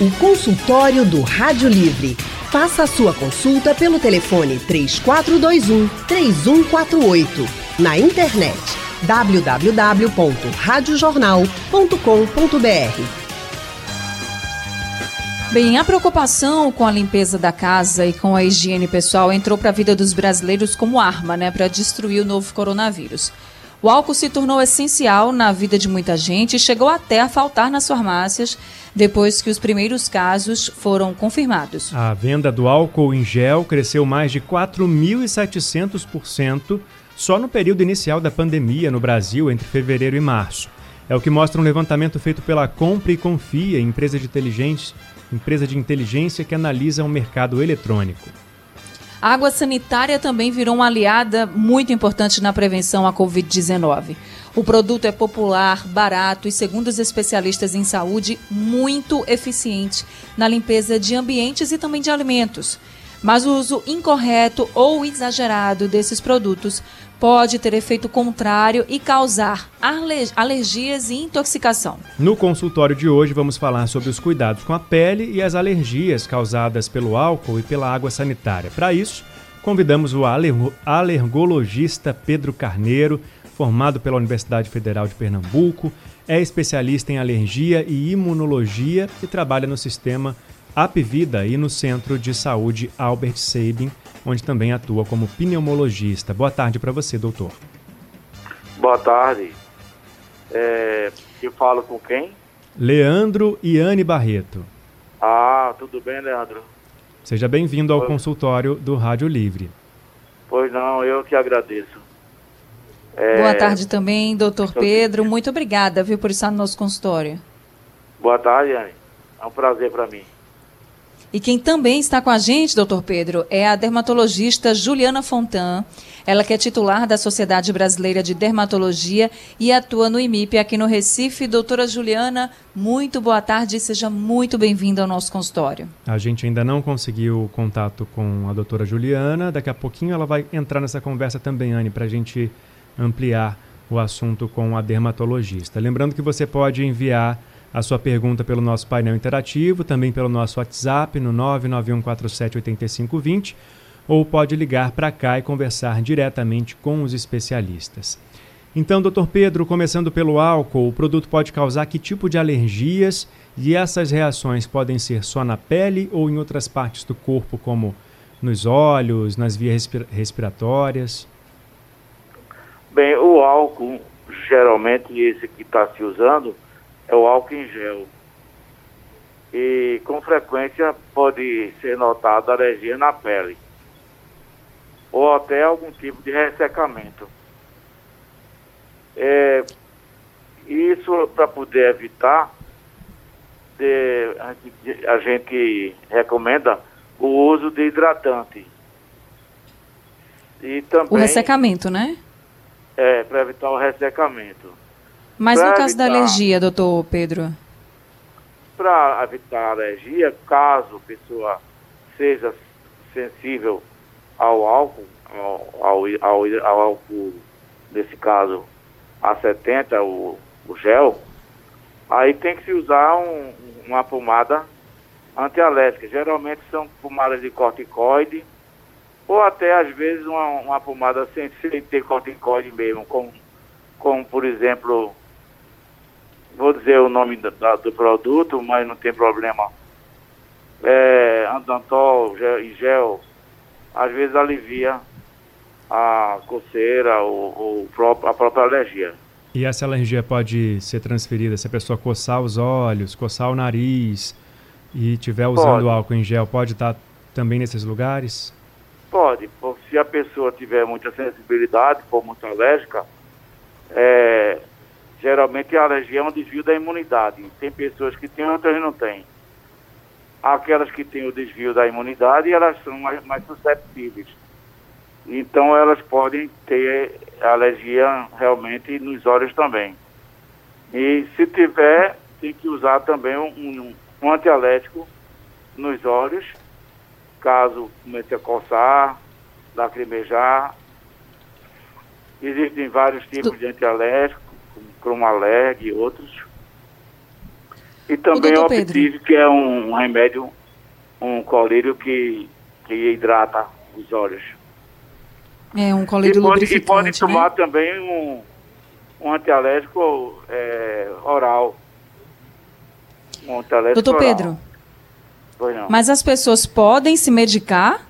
O consultório do Rádio Livre. Faça a sua consulta pelo telefone 3421 3148. Na internet www.radiojornal.com.br. Bem, a preocupação com a limpeza da casa e com a higiene pessoal entrou para a vida dos brasileiros como arma, né, para destruir o novo coronavírus. O álcool se tornou essencial na vida de muita gente e chegou até a faltar nas farmácias depois que os primeiros casos foram confirmados. A venda do álcool em gel cresceu mais de 4.700% só no período inicial da pandemia no Brasil, entre fevereiro e março. É o que mostra um levantamento feito pela Compre e Confia, empresa de inteligência empresa de inteligência que analisa o mercado eletrônico. Água sanitária também virou uma aliada muito importante na prevenção à Covid-19. O produto é popular, barato e, segundo os especialistas em saúde, muito eficiente na limpeza de ambientes e também de alimentos. Mas o uso incorreto ou exagerado desses produtos pode ter efeito contrário e causar alergias e intoxicação. No consultório de hoje vamos falar sobre os cuidados com a pele e as alergias causadas pelo álcool e pela água sanitária. Para isso, convidamos o alergologista Pedro Carneiro, formado pela Universidade Federal de Pernambuco, é especialista em alergia e imunologia e trabalha no sistema Apvida e no Centro de Saúde Albert Sabin onde também atua como pneumologista. Boa tarde para você, doutor. Boa tarde. É, eu falo com quem? Leandro Iane Barreto. Ah, tudo bem, Leandro? Seja bem-vindo ao pois... consultório do Rádio Livre. Pois não, eu que agradeço. É... Boa tarde também, doutor Pedro. Muito obrigada, viu, por estar no nosso consultório. Boa tarde, Anne. É um prazer para mim. E quem também está com a gente, doutor Pedro, é a dermatologista Juliana Fontan. Ela que é titular da Sociedade Brasileira de Dermatologia e atua no IMIP aqui no Recife. Doutora Juliana, muito boa tarde e seja muito bem-vinda ao nosso consultório. A gente ainda não conseguiu contato com a doutora Juliana. Daqui a pouquinho ela vai entrar nessa conversa também, Anne, para a gente ampliar o assunto com a dermatologista. Lembrando que você pode enviar a sua pergunta pelo nosso painel interativo, também pelo nosso WhatsApp no 991478520 ou pode ligar para cá e conversar diretamente com os especialistas. Então, doutor Pedro, começando pelo álcool, o produto pode causar que tipo de alergias e essas reações podem ser só na pele ou em outras partes do corpo, como nos olhos, nas vias respiratórias? Bem, o álcool, geralmente esse que está se usando, é o álcool em gel. E com frequência pode ser notada alergia na pele ou até algum tipo de ressecamento. É, isso para poder evitar, de, a, gente, a gente recomenda o uso de hidratante. E também, o ressecamento, né? É, para evitar o ressecamento. Mas no caso evitar, da alergia, doutor Pedro? Para evitar alergia, caso a pessoa seja sensível ao álcool, ao, ao, ao, álcool, nesse caso, A70, o, o gel, aí tem que se usar um, uma pomada antialérgica. Geralmente são pomadas de corticoide, ou até às vezes uma, uma pomada sem, sem ter corticoide mesmo, como, como por exemplo vou dizer o nome do, do produto, mas não tem problema. É, andantol gel, e gel, às vezes alivia a coceira ou, ou a própria alergia. E essa alergia pode ser transferida se a pessoa coçar os olhos, coçar o nariz e estiver usando pode. álcool em gel, pode estar também nesses lugares? Pode, se a pessoa tiver muita sensibilidade, for muito alérgica, é, Geralmente a alergia é um desvio da imunidade. Tem pessoas que têm, outras não têm. Aquelas que têm o desvio da imunidade, elas são mais, mais susceptíveis. Então elas podem ter alergia realmente nos olhos também. E se tiver, tem que usar também um, um, antialérgico nos olhos, caso comece a coçar, lacrimejar. Existem vários tipos de antialérgicos como Cromaleg e outros. E também o Optive, que é um remédio, um colírio que, que hidrata os olhos. É, um colírio e pode, E pode né? tomar também um, um antialérgico é, oral. Um antialérgico Doutor oral. Pedro, pois não. mas as pessoas podem se medicar?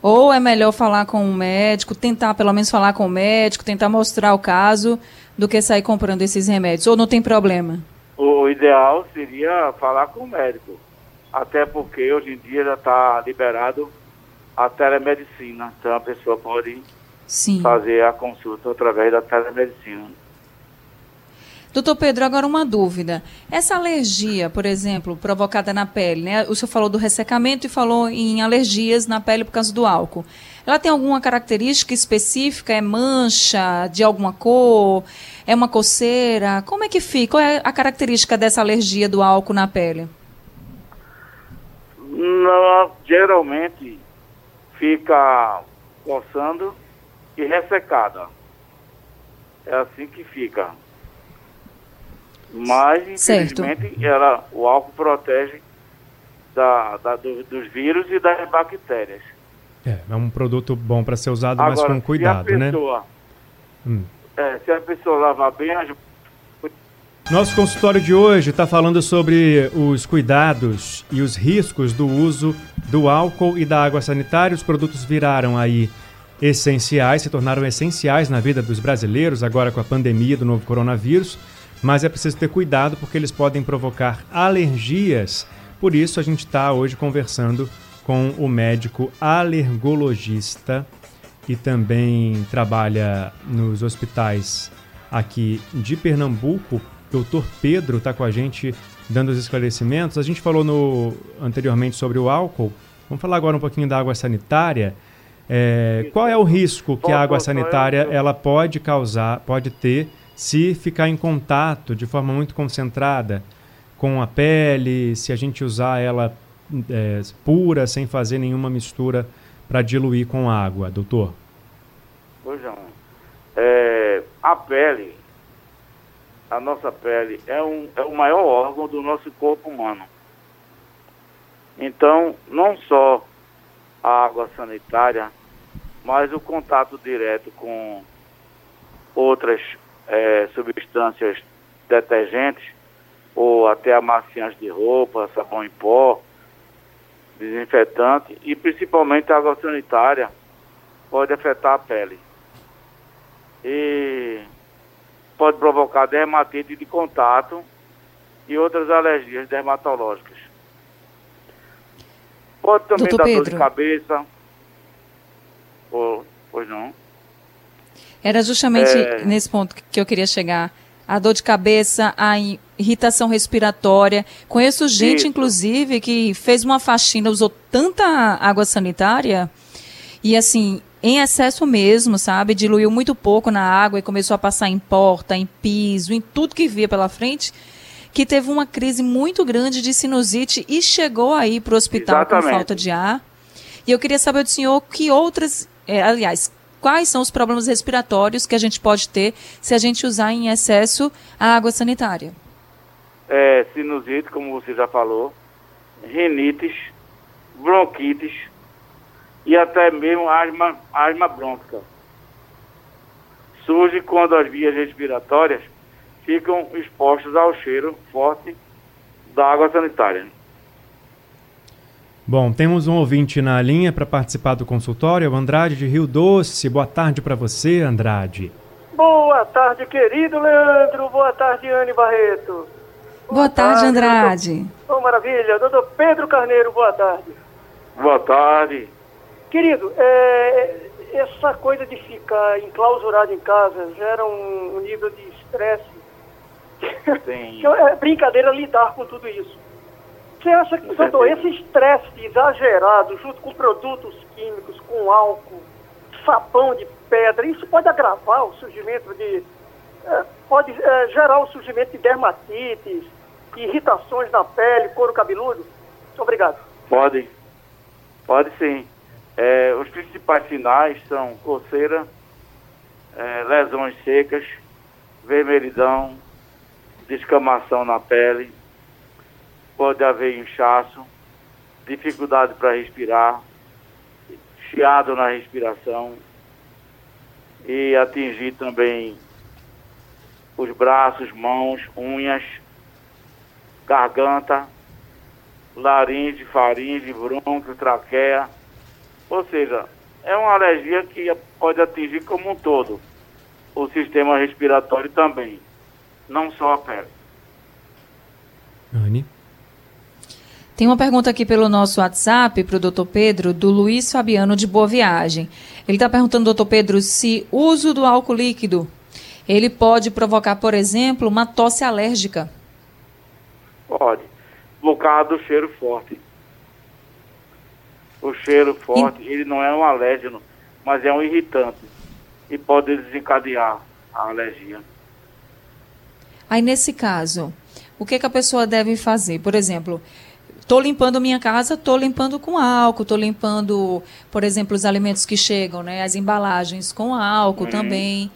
Ou é melhor falar com o médico, tentar pelo menos falar com o médico, tentar mostrar o caso, do que sair comprando esses remédios? Ou não tem problema? O ideal seria falar com o médico. Até porque hoje em dia já está liberado a telemedicina. Então a pessoa pode Sim. fazer a consulta através da telemedicina. Doutor Pedro, agora uma dúvida. Essa alergia, por exemplo, provocada na pele, né? O senhor falou do ressecamento e falou em alergias na pele por causa do álcool. Ela tem alguma característica específica? É mancha de alguma cor? É uma coceira? Como é que fica? Qual é a característica dessa alergia do álcool na pele? Não, geralmente fica coçando e ressecada. É assim que fica. Mas, infelizmente, ela, o álcool protege da, da do, dos vírus e das bactérias. É, é um produto bom para ser usado, Agora, mas com cuidado, se né? Pessoa, hum. é, se a pessoa lavar bem as nosso consultório de hoje está falando sobre os cuidados e os riscos do uso do álcool e da água sanitária. Os produtos viraram aí essenciais, se tornaram essenciais na vida dos brasileiros agora com a pandemia do novo coronavírus mas é preciso ter cuidado porque eles podem provocar alergias. Por isso, a gente está hoje conversando com o médico alergologista e também trabalha nos hospitais aqui de Pernambuco. Doutor Pedro está com a gente dando os esclarecimentos. A gente falou no, anteriormente sobre o álcool. Vamos falar agora um pouquinho da água sanitária. É, qual é o risco que a água sanitária ela pode causar, pode ter se ficar em contato de forma muito concentrada com a pele, se a gente usar ela é, pura, sem fazer nenhuma mistura para diluir com água, doutor? Pois não. É, a pele, a nossa pele é, um, é o maior órgão do nosso corpo humano. Então, não só a água sanitária, mas o contato direto com outras é, substâncias detergentes ou até amaciantes de roupa, sabão em pó, desinfetante e principalmente a água sanitária pode afetar a pele. E pode provocar dermatite de contato e outras alergias dermatológicas. Pode também Doutor dar Pedro. dor de cabeça. Ou, pois não. Era justamente é... nesse ponto que eu queria chegar. A dor de cabeça, a irritação respiratória. Conheço gente, Isso. inclusive, que fez uma faxina, usou tanta água sanitária e, assim, em excesso mesmo, sabe? Diluiu muito pouco na água e começou a passar em porta, em piso, em tudo que via pela frente, que teve uma crise muito grande de sinusite e chegou aí para o hospital Exatamente. com falta de ar. E eu queria saber do senhor que outras, é, aliás, quais são os problemas respiratórios que a gente pode ter se a gente usar em excesso a água sanitária? É, sinusite, como você já falou, rinites, bronquites e até mesmo asma, asma brônquica. Surge quando as vias respiratórias ficam expostas ao cheiro forte da água sanitária. Bom, temos um ouvinte na linha para participar do consultório, o Andrade de Rio Doce. Boa tarde para você, Andrade. Boa tarde, querido Leandro. Boa tarde, Anne Barreto. Boa, boa tarde, tarde, Andrade. Doutor... Oh, maravilha. Doutor Pedro Carneiro, boa tarde. Boa tarde. Querido, é, essa coisa de ficar enclausurado em casa gera um, um nível de estresse. Sim. é brincadeira lidar com tudo isso. Você acha que, doutor, esse estresse exagerado, junto com produtos químicos, com álcool, sabão de pedra, isso pode agravar o surgimento de. É, pode é, gerar o surgimento de dermatites, irritações na pele, couro cabeludo? Obrigado. Pode. Pode sim. É, os principais sinais são coceira, é, lesões secas, vermelhidão, descamação na pele, pode haver inchaço, dificuldade para respirar, chiado na respiração e atingir também os braços, mãos, unhas, garganta, laringe, faringe, bronco, traqueia. Ou seja, é uma alergia que pode atingir como um todo o sistema respiratório também, não só a pele. Anne. Tem uma pergunta aqui pelo nosso WhatsApp para o doutor Pedro, do Luiz Fabiano de Boa Viagem. Ele está perguntando, doutor Pedro, se uso do álcool líquido ele pode provocar, por exemplo, uma tosse alérgica. Pode. Causa do cheiro forte. O cheiro forte, e... ele não é um alérgeno, mas é um irritante. E pode desencadear a alergia. Aí, nesse caso, o que, que a pessoa deve fazer? Por exemplo, estou limpando minha casa, estou limpando com álcool, estou limpando, por exemplo, os alimentos que chegam, né, as embalagens com álcool uhum. também.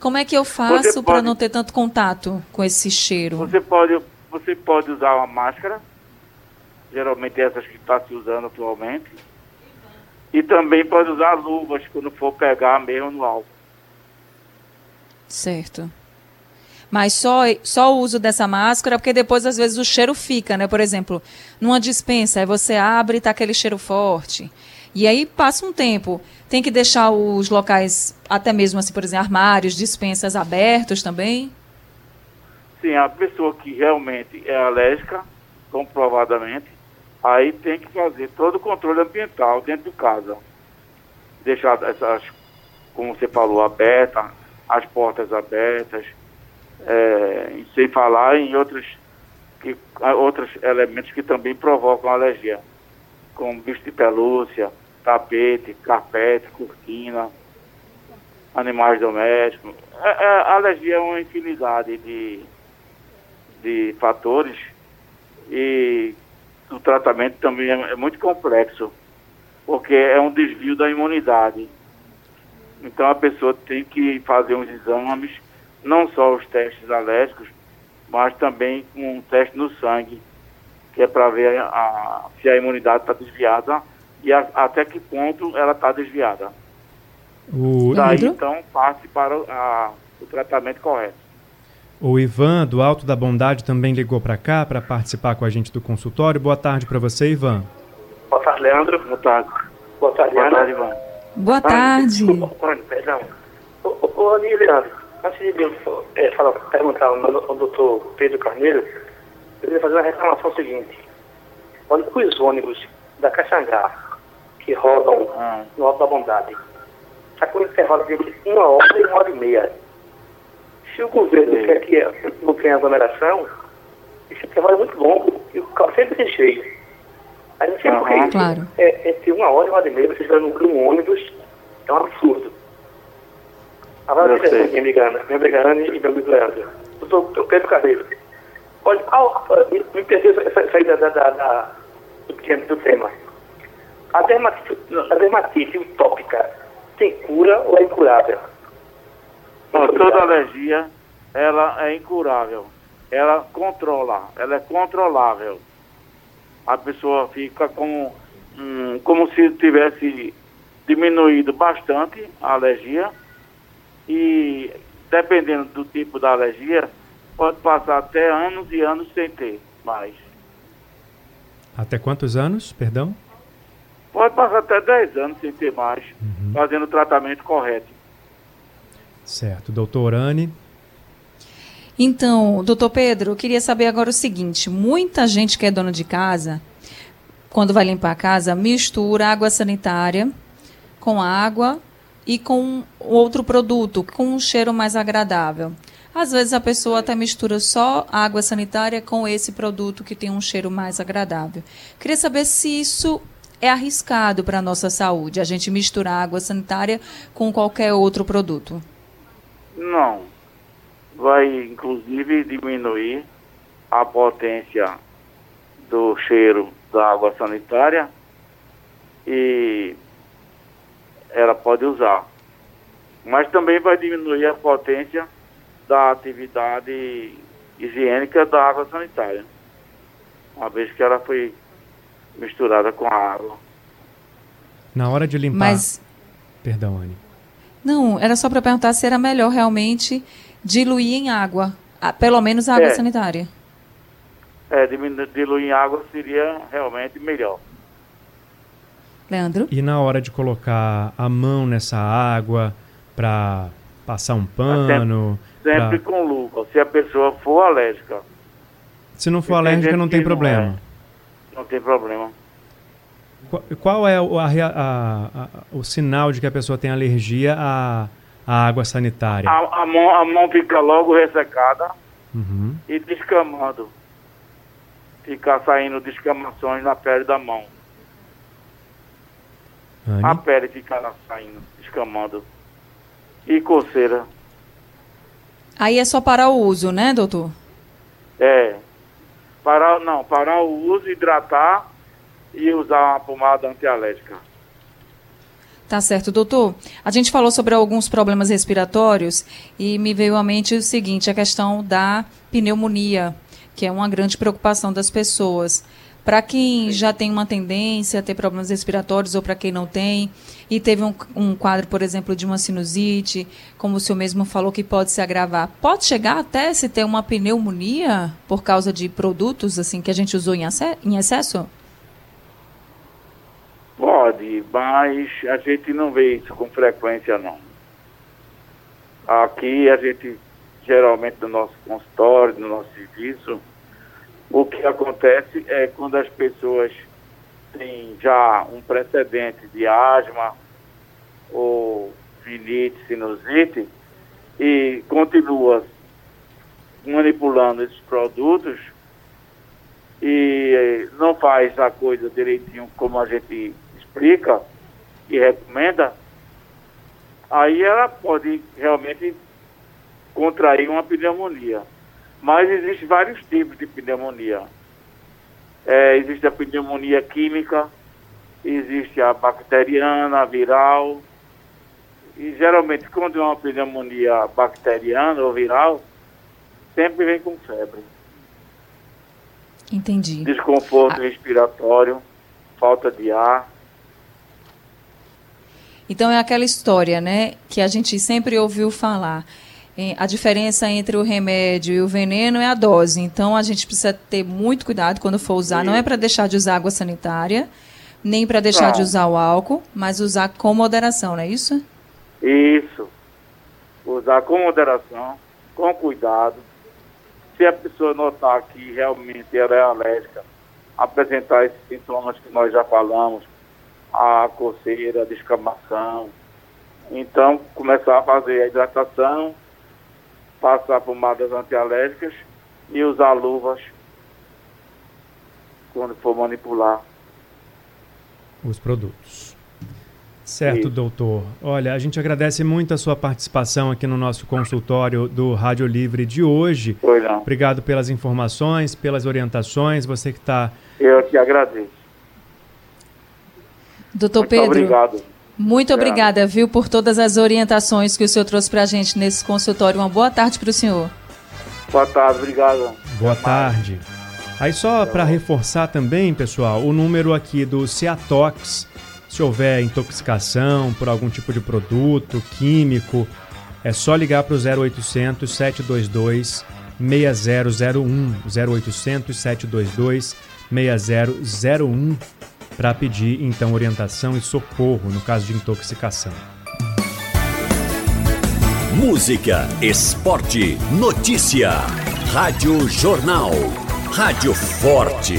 Como é que eu faço para não ter tanto contato com esse cheiro? Você pode, você pode usar uma máscara, geralmente essas que está se usando atualmente, e também pode usar luvas quando for pegar mesmo no álcool. Certo. Mas só, só o uso dessa máscara, porque depois às vezes o cheiro fica, né? Por exemplo, numa dispensa, aí você abre e tá aquele cheiro forte. E aí passa um tempo. Tem que deixar os locais, até mesmo assim, por exemplo, armários, dispensas abertos também? Sim, a pessoa que realmente é alérgica, comprovadamente, aí tem que fazer todo o controle ambiental dentro de casa. Deixar essas, como você falou, abertas, as portas abertas, é, sem falar em outros, que, outros elementos que também provocam alergia, como bicho de pelúcia, tapete, carpete, cortina, animais domésticos. É, é, a alergia é uma infinidade de, de fatores e o tratamento também é, é muito complexo, porque é um desvio da imunidade. Então a pessoa tem que fazer uns exames, não só os testes alérgicos, mas também um teste no sangue, que é para ver a, a, se a imunidade está desviada e a, até que ponto ela está desviada. O... Daí, então, passe para a, o tratamento correto. O Ivan, do Alto da Bondade, também ligou para cá para participar com a gente do consultório. Boa tarde para você, Ivan. Boa tarde, Leandro. Boa tarde. Boa tarde, Boa tarde Ivan. Boa tarde. Desculpa, perdão. Ô, ô, ô Leandro, antes de eu é, falar, perguntar ao, ao doutor Pedro Carneiro, eu queria fazer uma reclamação seguinte. Olha, os ônibus da Caxangá, que rodam no Alto da Bondade. Está com intervalo de uma hora e uma hora e meia. Se o governo Sim. quer que não tenha aglomeração, esse intervalo é muito longo e o carro sempre tem cheio. A gente sempre uhum. claro. é, entre uma hora e uma hora e meia, você vai num ônibus, é um absurdo. Agora, eu sei. minha amiga Ana, minha amiga Ana e meu amigo Leandro. Doutor Pedro Carreiro. Olha, me, me perdeu essa saída da, da, da, do, do tema. A dermatite, a dermatite utópica tem cura ou é incurável? Não, toda alergia ela é incurável. Ela controla, ela é controlável. A pessoa fica com hum, como se tivesse diminuído bastante a alergia e dependendo do tipo da alergia, pode passar até anos e anos sem ter mais. Até quantos anos, perdão? Pode passar até 10 anos sem ter mais, uhum. fazendo o tratamento correto. Certo. Doutor Anne? Então, doutor Pedro, eu queria saber agora o seguinte: muita gente que é dona de casa, quando vai limpar a casa, mistura água sanitária com água e com outro produto, com um cheiro mais agradável. Às vezes a pessoa até mistura só água sanitária com esse produto que tem um cheiro mais agradável. Queria saber se isso é arriscado para a nossa saúde, a gente misturar água sanitária com qualquer outro produto? Não. Vai, inclusive, diminuir a potência do cheiro da água sanitária e ela pode usar. Mas também vai diminuir a potência da atividade higiênica da água sanitária. uma vez que ela foi misturada com a água. Na hora de limpar. Mas. Perdão, Anne. Não, era só para perguntar se era melhor realmente diluir em água, pelo menos a água É. sanitária. É, diluir em água seria realmente melhor. Leandro? E na hora de colocar a mão nessa água para passar um pano. Sempre pra- com luva, se a pessoa for alérgica. Se não for Tem alérgica, gente não tem que não problema. Não tem problema. Qu- Qual é o, a a- a- o sinal de que a pessoa tem alergia à, à água sanitária? A, a mão, a mão fica logo ressecada Uhum. e descamando. Fica saindo descamações na pele da mão. A pele fica lá saindo, descamando. E coceira. Aí é só parar o uso, né, doutor? É. Parar, não, parar o uso, hidratar e usar uma pomada antialérgica. Tá certo, doutor. A gente falou sobre alguns problemas respiratórios e me veio à mente o seguinte, a questão da pneumonia, que é uma grande preocupação das pessoas. Para quem já tem uma tendência a ter problemas respiratórios ou para quem não tem, e teve um, um quadro, por exemplo, de uma sinusite, como o senhor mesmo falou que pode se agravar, pode chegar até se ter uma pneumonia por causa de produtos assim que a gente usou em, em excesso? Pode, mas a gente não vê isso com frequência, não. Aqui a gente, geralmente no nosso consultório, no nosso serviço, o que acontece é quando as pessoas têm já um precedente de asma ou rinite, sinusite e continua manipulando esses produtos e não faz a coisa direitinho como a gente explica e recomenda, aí ela pode realmente contrair uma pneumonia. Mas existem vários tipos de pneumonia. É, existe a pneumonia química, existe a bacteriana, a viral. E geralmente quando é uma pneumonia bacteriana ou viral, sempre vem com febre Entendi. desconforto Ah. respiratório, falta de ar. Então é aquela história, né, que a gente sempre ouviu falar. A diferença entre o remédio e o veneno é a dose. Então a gente precisa ter muito cuidado quando for usar. Não é para deixar de usar água sanitária, nem para deixar de usar o álcool, mas usar com moderação, não é isso? Isso. Usar com moderação, com cuidado. Se a pessoa notar que realmente ela é alérgica, apresentar esses sintomas que nós já falamos, a coceira, a descamação. Então, começar a fazer a hidratação, passar pomadas antialérgicas e usar luvas quando for manipular. Os produtos. Certo, Isso. doutor. Olha, a gente agradece muito a sua participação aqui no nosso consultório do Rádio Livre de hoje. Pois não. Obrigado pelas informações, pelas orientações. Você que está. Eu que agradeço. Doutor Muito Pedro, obrigado. Muito obrigada, viu, por todas as orientações que o senhor trouxe para a gente nesse consultório. Uma boa tarde para o senhor. Boa tarde, obrigado. Boa tarde. Aí só para reforçar também, pessoal, o número aqui do Ciatox, se houver intoxicação por algum tipo de produto químico, é só ligar para o 0800 722 6001, 0800 722 6001 para pedir então orientação e socorro no caso de intoxicação. Música, esporte, notícia. Rádio Jornal. Rádio Forte.